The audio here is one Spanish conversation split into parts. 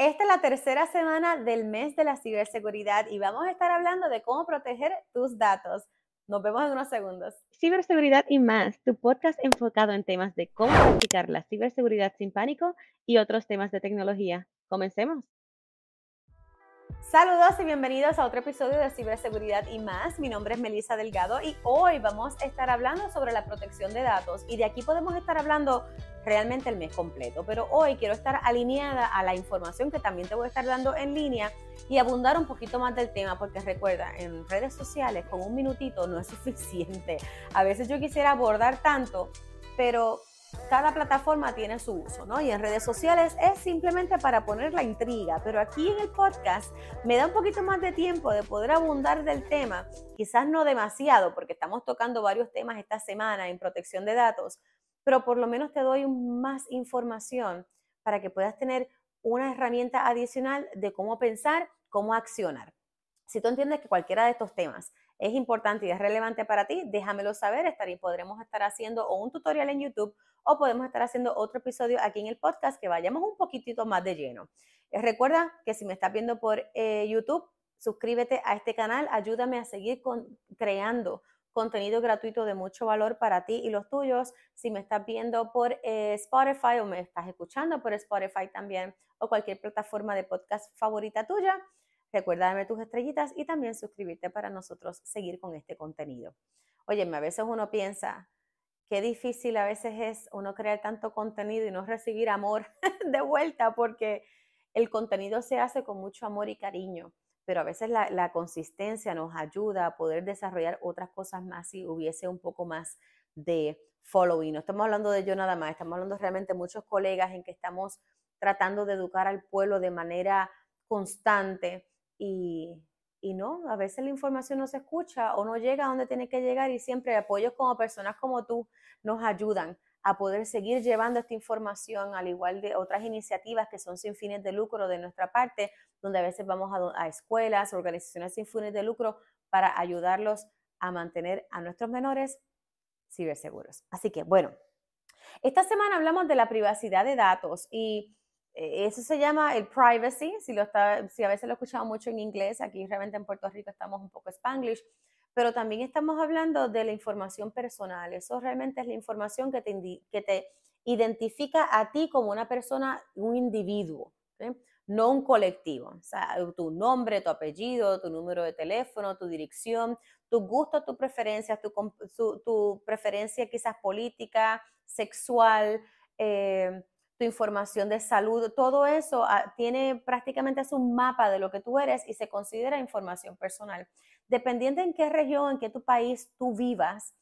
Esta es la tercera semana del mes de la ciberseguridad y vamos a estar hablando de cómo proteger tus datos. Nos vemos en unos segundos. Ciberseguridad y más, tu podcast enfocado en temas de cómo practicar la ciberseguridad sin pánico y otros temas de tecnología. Comencemos. Saludos y bienvenidos a otro episodio de Ciberseguridad y más. Mi nombre es Melissa Delgado y hoy vamos a estar hablando sobre la protección de datos y de aquí podemos estar hablando realmente el mes completo, pero hoy quiero estar alineada a la información que también te voy a estar dando en línea y abundar un poquito más del tema porque recuerda, en redes sociales con un minutito no es suficiente. A veces yo quisiera abordar tanto, pero cada plataforma tiene su uso, ¿no? Y en redes sociales es simplemente para poner la intriga, pero aquí en el podcast me da un poquito más de tiempo de poder abundar del tema, quizás no demasiado, porque estamos tocando varios temas esta semana en protección de datos, pero por lo menos te doy más información para que puedas tener una herramienta adicional de cómo pensar, cómo accionar. Si tú entiendes que cualquiera de estos temas es importante y es relevante para ti, déjamelo saber. y podremos estar haciendo un tutorial en YouTube o podemos estar haciendo otro episodio aquí en el podcast que vayamos un poquitito más de lleno. Eh, recuerda que si me estás viendo por eh, YouTube, suscríbete a este canal, ayúdame a seguir creando contenido gratuito de mucho valor para ti y los tuyos. Si me estás viendo por eh, Spotify o me estás escuchando por Spotify también o cualquier plataforma de podcast favorita tuya, recuerda darme tus estrellitas y también suscribirte para nosotros seguir con este contenido. Oye, a veces uno piensa, qué difícil a veces es uno crear tanto contenido y no recibir amor de vuelta porque el contenido se hace con mucho amor y cariño pero a veces la, consistencia nos ayuda a poder desarrollar otras cosas más si hubiese un poco más de following. No estamos hablando de yo nada más, estamos hablando realmente de muchos colegas en que estamos tratando de educar al pueblo de manera constante y, y no, a veces la información no se escucha o no llega a donde tiene que llegar y siempre apoyos como personas como tú nos ayudan a poder seguir llevando esta información, al igual de otras iniciativas que son sin fines de lucro de nuestra parte, donde a veces vamos a, escuelas, organizaciones sin fines de lucro para ayudarlos a mantener a nuestros menores ciberseguros. Así que, bueno, esta semana hablamos de la privacidad de datos y eso se llama el privacy, si, lo está, si a veces lo he escuchado mucho en inglés, aquí realmente en Puerto Rico estamos un poco spanglish, pero también estamos hablando de la información personal. Eso realmente es la información que te, que te identifica a ti como una persona, un individuo, no un colectivo. O sea, tu nombre, tu apellido, tu número de teléfono, tu dirección, tus gustos, tus preferencias, tu, tu, preferencia quizás política, sexual, eh, tu información de salud, todo eso ah, tiene prácticamente es un mapa de lo que tú eres y se considera información personal dependiendo en qué región, en qué tu país tú vivas,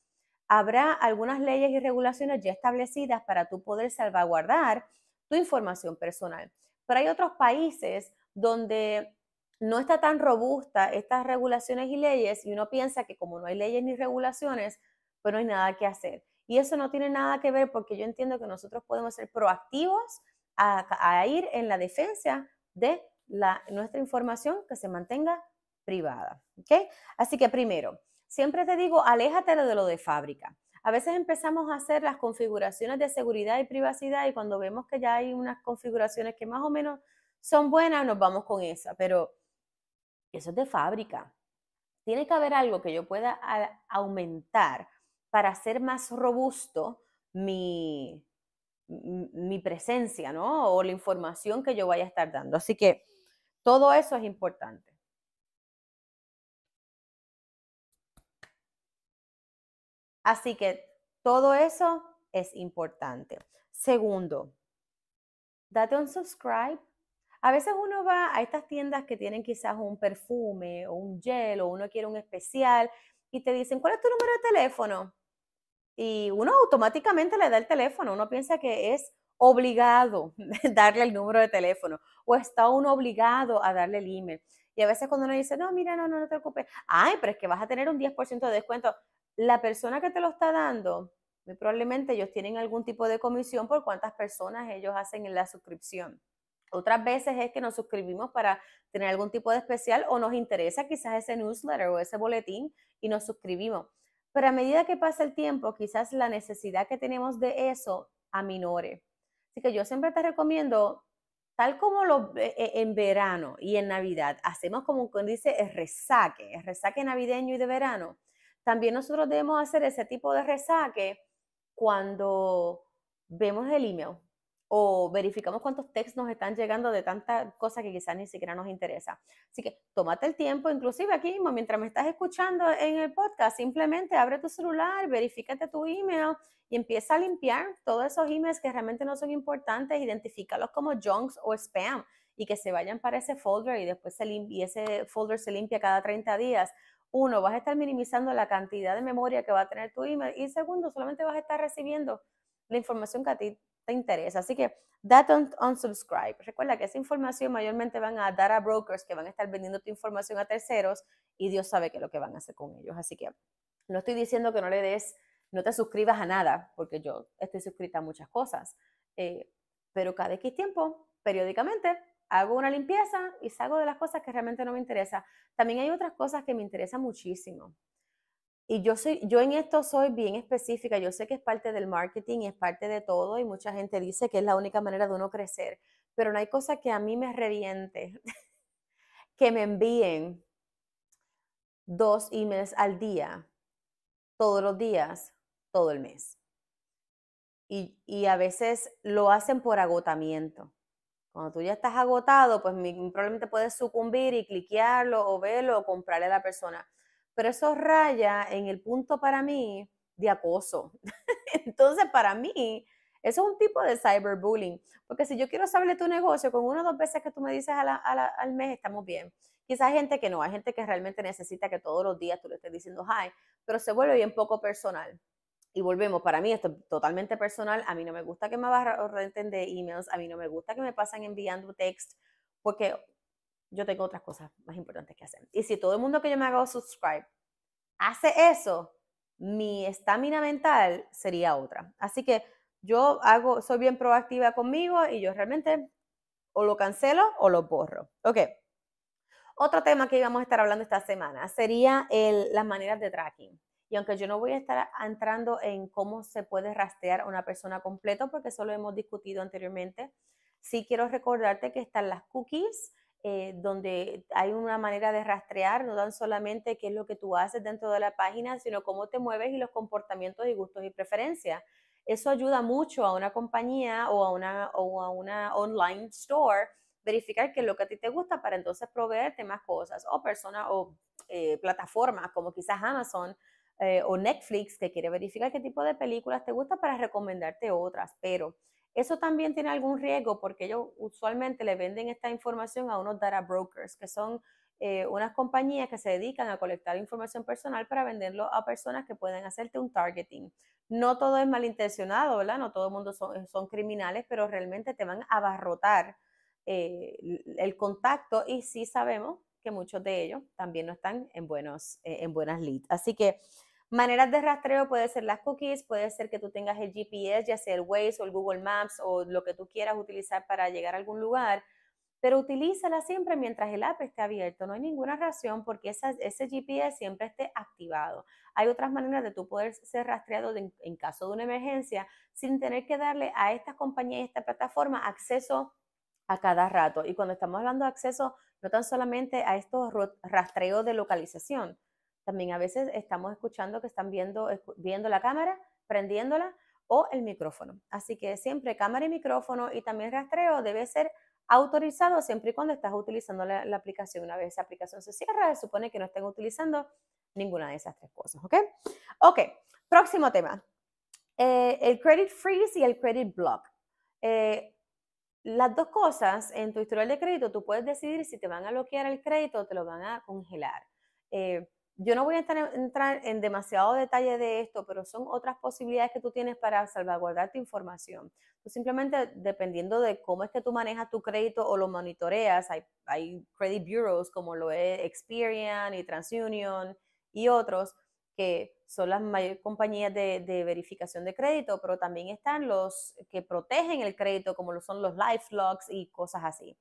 habrá algunas leyes y regulaciones ya establecidas para tú poder salvaguardar tu información personal. Pero hay otros países donde no está tan robusta estas regulaciones y leyes y uno piensa que como no hay leyes ni regulaciones, pues no hay nada que hacer. Y eso no tiene nada que ver porque yo entiendo que nosotros podemos ser proactivos a, ir en la defensa de la, nuestra información que se mantenga privada. ¿ok? Así que primero, siempre te digo, aléjate de lo de fábrica. A veces empezamos a hacer las configuraciones de seguridad y privacidad y cuando vemos que ya hay unas configuraciones que más o menos son buenas, nos vamos con esa, pero eso es de fábrica. Tiene que haber algo que yo pueda aumentar para hacer más robusto mi, mi presencia, ¿no? O la información que yo vaya a estar dando. Así que todo eso es importante. Así que todo eso es importante. Segundo, date un subscribe. A veces uno va a estas tiendas que tienen quizás un perfume o un gel o uno quiere un especial y te dicen, ¿cuál es tu número de teléfono? Y uno automáticamente le da el teléfono. Uno piensa que es obligado darle el número de teléfono o está uno obligado a darle el email. Y a veces cuando uno dice, no, mira, no, no, no te preocupes. Ay, pero es que vas a tener un 10% de descuento la persona que te lo está dando, muy probablemente ellos tienen algún tipo de comisión por cuántas personas ellos hacen en la suscripción. Otras veces es que nos suscribimos para tener algún tipo de especial o nos interesa quizás ese newsletter o ese boletín y nos suscribimos. Pero a medida que pasa el tiempo, quizás la necesidad que tenemos de eso aminore. Así que yo siempre te recomiendo tal como lo, e, e, en verano y en Navidad hacemos como dice el resaque, el resaque navideño y de verano, también nosotros debemos hacer ese tipo de resaque cuando vemos el email o verificamos cuántos textos nos están llegando de tanta cosa que quizás ni siquiera nos interesa. Así que tómate el tiempo, inclusive aquí mientras me estás escuchando en el podcast, simplemente abre tu celular, verifícate tu email y empieza a limpiar todos esos emails que realmente no son importantes, identifícalos como junks o spam y que se vayan para ese folder y después se y ese folder se limpia cada 30 días. Uno, vas a estar minimizando la cantidad de memoria que va a tener tu email y segundo, solamente vas a estar recibiendo la información que a ti te interesa. Así que date un unsubscribe. Recuerda que esa información mayormente van a dar a brokers que van a estar vendiendo tu información a terceros y Dios sabe qué es lo que van a hacer con ellos. Así que no estoy diciendo que no le des, no te suscribas a nada, porque yo estoy suscrita a muchas cosas. Eh, pero cada X tiempo, periódicamente, hago una limpieza y salgo de las cosas que realmente no me interesan. También hay otras cosas que me interesan muchísimo. Y yo, soy, yo en esto soy bien específica, yo sé que es parte del marketing y es parte de todo y mucha gente dice que es la única manera de uno crecer, pero no hay cosa que a mí me reviente, que me envíen dos emails al día, todos los días, todo el mes. Y, y a veces lo hacen por agotamiento. Cuando tú ya estás agotado, pues probablemente puedes sucumbir y cliquearlo o verlo o comprarle a la persona pero eso raya en el punto para mí de acoso. Entonces, para mí, eso es un tipo de cyberbullying, porque si yo quiero saber tu negocio, con una o dos veces que tú me dices al mes, estamos bien. Quizás hay gente que no, hay gente que realmente necesita que todos los días tú le estés diciendo hi, pero se vuelve bien poco personal. Y volvemos, para mí esto es totalmente personal, a mí no me gusta que me barren de emails, a mí no me gusta que me pasen enviando text, porque yo tengo otras cosas más importantes que hacer. Y si todo el mundo que yo me haga subscribe hace eso, mi estamina mental sería otra. Así que yo hago, soy bien proactiva conmigo y yo realmente o lo cancelo o lo borro. Ok. Otro tema que íbamos a estar hablando esta semana sería el, las maneras de tracking. Y aunque yo no voy a estar entrando en cómo se puede rastrear a una persona completo, porque eso lo hemos discutido anteriormente, sí quiero recordarte que están las cookies, eh, donde hay una manera de rastrear, no tan solamente qué es lo que tú haces dentro de la página, sino cómo te mueves y los comportamientos y gustos y preferencias. Eso ayuda mucho a una compañía o a una, o a una online store verificar qué es lo que a ti te gusta para entonces proveerte más cosas o personas o eh, plataformas como quizás Amazon eh, o Netflix que quiere verificar qué tipo de películas te gusta para recomendarte otras, pero eso también tiene algún riesgo porque ellos usualmente le venden esta información a unos data brokers, que son eh, unas compañías que se dedican a colectar información personal para venderlo a personas que pueden hacerte un targeting. No todo es malintencionado, ¿verdad? No todo el mundo son, criminales, pero realmente te van a abarrotar eh, el contacto y sí sabemos que muchos de ellos también no están en, buenos, eh, en buenas leads. Así que Maneras de rastreo puede ser las cookies, puede ser que tú tengas el GPS, ya sea el Waze o el Google Maps o lo que tú quieras utilizar para llegar a algún lugar, pero utilízala siempre mientras el app esté abierto. No hay ninguna razón porque ese GPS siempre esté activado. Hay otras maneras de tú poder ser rastreado en caso de una emergencia sin tener que darle a estas compañías y esta plataforma acceso a cada rato. Y cuando estamos hablando de acceso, no tan solamente a estos rastreos de localización, también a veces estamos escuchando que están viendo, viendo la cámara, prendiéndola o el micrófono. Así que siempre cámara y micrófono y también rastreo debe ser autorizado siempre y cuando estás utilizando la, aplicación. Una vez esa aplicación se cierra, se supone que no estén utilizando ninguna de esas tres cosas, ¿ok? Ok, próximo tema. Eh, el credit freeze y el credit block. Eh, las dos cosas, en tu historial de crédito, tú puedes decidir si te van a bloquear el crédito o te lo van a congelar. Eh, yo no voy a entrar, en demasiado detalle de esto, pero son otras posibilidades que tú tienes para salvaguardar tu información. Tú simplemente, dependiendo de cómo es que tú manejas tu crédito o lo monitoreas, hay, hay credit bureaus como lo es Experian y TransUnion y otros, que son las mayores compañías de, de, verificación de crédito, pero también están los que protegen el crédito, como lo son los LifeLogs y cosas así.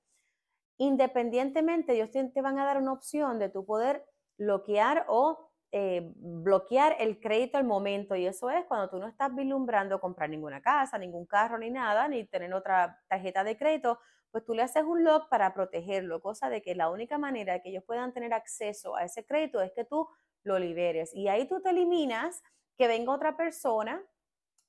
Independientemente, ellos te, te van a dar una opción de tu poder bloquear o eh, bloquear el crédito al momento. Y eso es cuando tú no estás vislumbrando comprar ninguna casa, ningún carro, ni nada, ni tener otra tarjeta de crédito, pues tú le haces un lock para protegerlo, cosa de que la única manera de que ellos puedan tener acceso a ese crédito es que tú lo liberes. Y ahí tú te eliminas que venga otra persona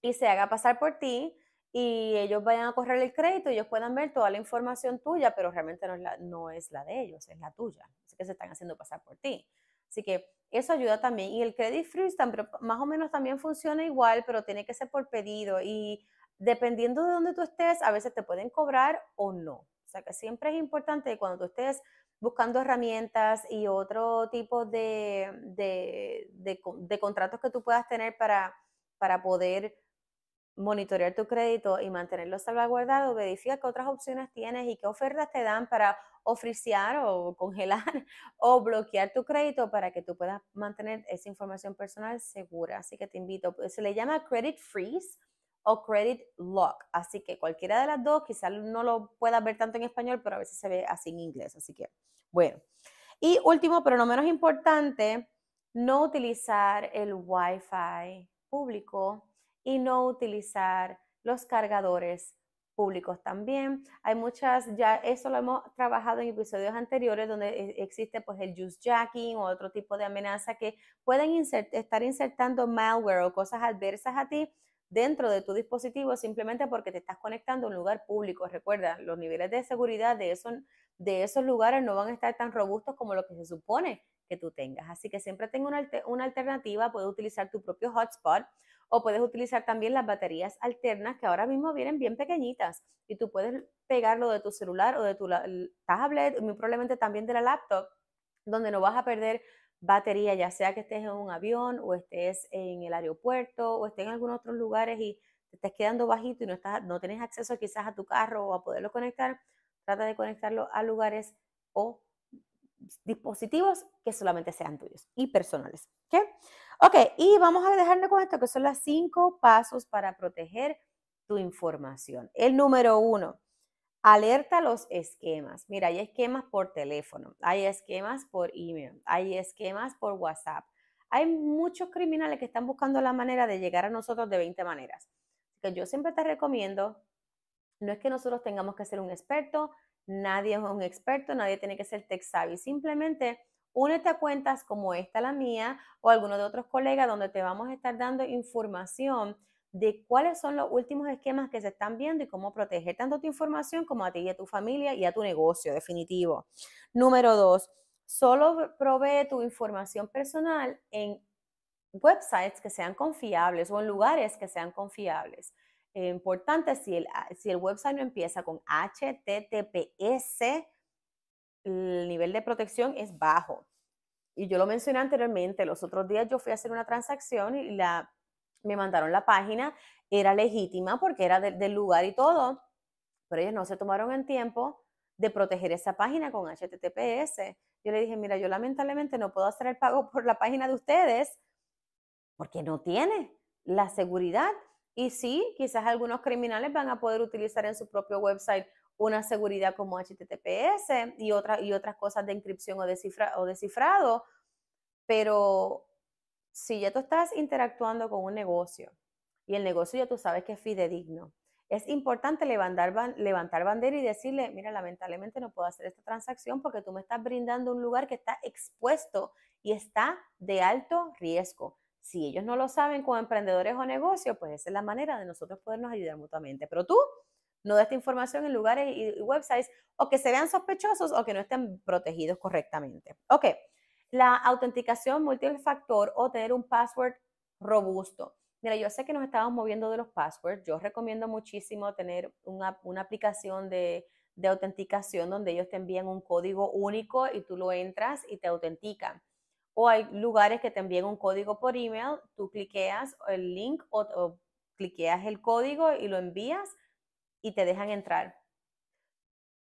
y se haga pasar por ti y ellos vayan a correr el crédito y ellos puedan ver toda la información tuya, pero realmente no es la, no es la de ellos, es la tuya. Así que se están haciendo pasar por ti. Así que eso ayuda también. Y el credit freeze más o menos también funciona igual, pero tiene que ser por pedido. Y dependiendo de dónde tú estés, a veces te pueden cobrar o no. O sea que siempre es importante que cuando tú estés buscando herramientas y otro tipo de, de, contratos que tú puedas tener para, para poder monitorear tu crédito y mantenerlo salvaguardado, verifica qué otras opciones tienes y qué ofertas te dan para ofriciar o congelar o bloquear tu crédito para que tú puedas mantener esa información personal segura. Así que te invito, pues, se le llama credit freeze o credit lock. Así que cualquiera de las dos, quizás no lo puedas ver tanto en español, pero a veces se ve así en inglés. Así que, bueno. Y último, pero no menos importante, no utilizar el Wi-Fi público y no utilizar los cargadores públicos también. Hay muchas, ya eso lo hemos trabajado en episodios anteriores donde e, existe pues el juice jacking o otro tipo de amenaza que pueden estar insertando malware o cosas adversas a ti dentro de tu dispositivo simplemente porque te estás conectando a un lugar público. Recuerda, los niveles de seguridad de, eso, de esos lugares no van a estar tan robustos como lo que se supone que tú tengas. Así que siempre tengo una, una alternativa, puedes utilizar tu propio hotspot o puedes utilizar también las baterías alternas que ahora mismo vienen bien pequeñitas y tú puedes pegarlo de tu celular o de tu tablet, muy probablemente también de la laptop, donde no vas a perder batería, ya sea que estés en un avión o estés en el aeropuerto o estés en algunos otros lugares y estés quedando bajito y no, estás, no tienes acceso quizás a tu carro o a poderlo conectar, trata de conectarlo a lugares o dispositivos que solamente sean tuyos y personales. ¿ok? Ok, y vamos a dejarle con esto que son los cinco pasos para proteger tu información. El número uno, alerta los esquemas. Mira, hay esquemas por teléfono, hay esquemas por email, hay esquemas por WhatsApp. Hay muchos criminales que están buscando la manera de llegar a nosotros de 20 maneras. Que yo siempre te recomiendo, no es que nosotros tengamos que ser un experto, nadie es un experto, nadie tiene que ser tech savvy, simplemente únete a cuentas como esta, la mía, o alguno de otros colegas, donde te vamos a estar dando información de cuáles son los últimos esquemas que se están viendo y cómo proteger tanto tu información como a ti y a tu familia y a tu negocio, definitivo. Número dos, solo provee tu información personal en websites que sean confiables o en lugares que sean confiables. Eh, importante, si el, si el website no empieza con HTTPS, el nivel de protección es bajo. Y yo lo mencioné anteriormente, los otros días yo fui a hacer una transacción y la, me mandaron la página, era legítima porque era del lugar y todo, pero ellos no se tomaron el tiempo de proteger esa página con HTTPS. Yo le dije, mira, yo lamentablemente no puedo hacer el pago por la página de ustedes porque no tiene la seguridad. Y sí, quizás algunos criminales van a poder utilizar en su propio website una seguridad como HTTPS y, otra, y otras cosas de inscripción o, o descifrado, pero si ya tú estás interactuando con un negocio y el negocio ya tú sabes que es fidedigno, es importante levantar, levantar bandera y decirle, mira, lamentablemente no puedo hacer esta transacción porque tú me estás brindando un lugar que está expuesto y está de alto riesgo. Si ellos no lo saben como emprendedores o negocios, pues esa es la manera de nosotros podernos ayudar mutuamente. Pero tú no de esta información en lugares y websites o que se vean sospechosos o que no estén protegidos correctamente. Ok, la autenticación multifactor o tener un password robusto. Mira, yo sé que nos estamos moviendo de los passwords. Yo recomiendo muchísimo tener una, aplicación de, de, autenticación donde ellos te envían un código único y tú lo entras y te autentican. O hay lugares que te envían un código por email, tú cliqueas el link o, o cliqueas el código y lo envías y te dejan entrar.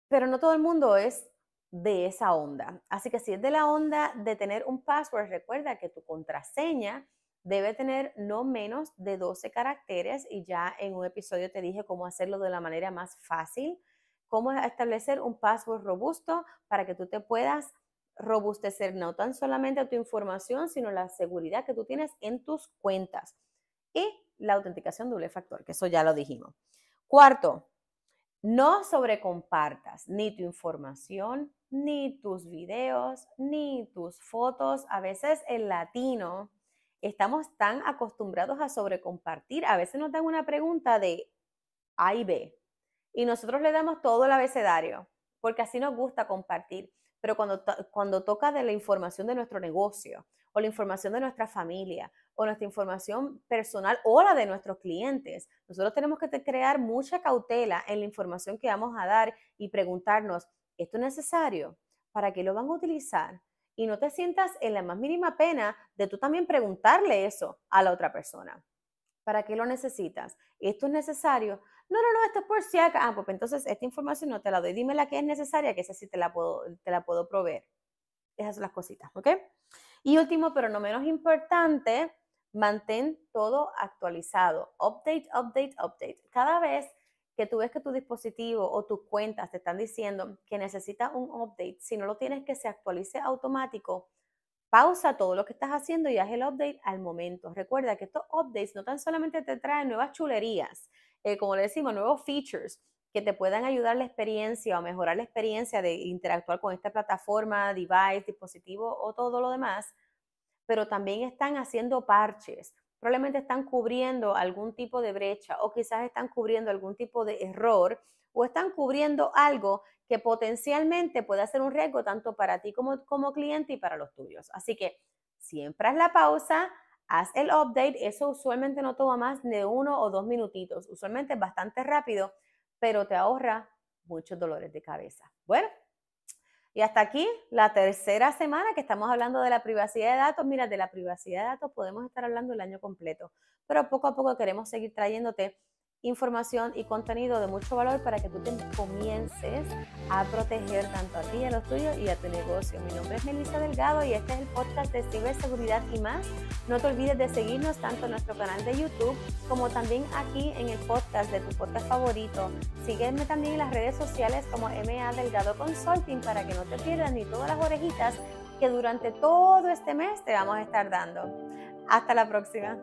Pero no todo el mundo es de esa onda. Así que si es de la onda de tener un password, recuerda que tu contraseña debe tener no menos de 12 caracteres y ya en un episodio te dije cómo hacerlo de la manera más fácil, cómo establecer un password robusto para que tú te puedas robustecer no tan solamente tu información, sino la seguridad que tú tienes en tus cuentas y la autenticación doble factor, que eso ya lo dijimos. Cuarto, no sobrecompartas ni tu información, ni tus videos, ni tus fotos. A veces el latino estamos tan acostumbrados a sobrecompartir. A veces nos dan una pregunta de A y B y nosotros le damos todo el abecedario porque así nos gusta compartir. Pero cuando, cuando toca de la información de nuestro negocio o la información de nuestra familia o nuestra información personal o la de nuestros clientes. Nosotros tenemos que crear mucha cautela en la información que vamos a dar y preguntarnos, ¿esto es necesario? ¿Para qué lo van a utilizar? Y no te sientas en la más mínima pena de tú también preguntarle eso a la otra persona. ¿Para qué lo necesitas? ¿Esto es necesario? No, no, no, esto es por si acaso. Ah, pues entonces esta información no te la doy. Dime la que es necesaria, que esa sí te la puedo, te la puedo proveer. Esas son las cositas, ¿ok? Y último, pero no menos importante, mantén todo actualizado. Update, update, update. Cada vez que tú ves que tu dispositivo o tus cuentas te están diciendo que necesita un update, si no lo tienes que se actualice automático, pausa todo lo que estás haciendo y haz el update al momento. Recuerda que estos updates no tan solamente te traen nuevas chulerías, eh, como le decimos, nuevos features que te puedan ayudar la experiencia o mejorar la experiencia de interactuar con esta plataforma, device, dispositivo o todo lo demás, pero también están haciendo parches. Probablemente están cubriendo algún tipo de brecha o quizás están cubriendo algún tipo de error o están cubriendo algo que potencialmente puede ser un riesgo tanto para ti como, como cliente y para los tuyos. Así que siempre haz la pausa, haz el update. Eso usualmente no toma más de uno o dos minutitos. Usualmente es bastante rápido, pero te ahorra muchos dolores de cabeza. Bueno, y hasta aquí la tercera semana que estamos hablando de la privacidad de datos. Mira, de la privacidad de datos podemos estar hablando el año completo, pero poco a poco queremos seguir trayéndote información y contenido de mucho valor para que tú te comiences a proteger tanto a ti, a los tuyos y a tu negocio. Mi nombre es Melissa Delgado y este es el podcast de ciberseguridad y más. No te olvides de seguirnos tanto en nuestro canal de YouTube como también aquí en el podcast de tu podcast favorito. Sígueme también en las redes sociales como MA Delgado Consulting para que no te pierdas ni todas las orejitas que durante todo este mes te vamos a estar dando. Hasta la próxima.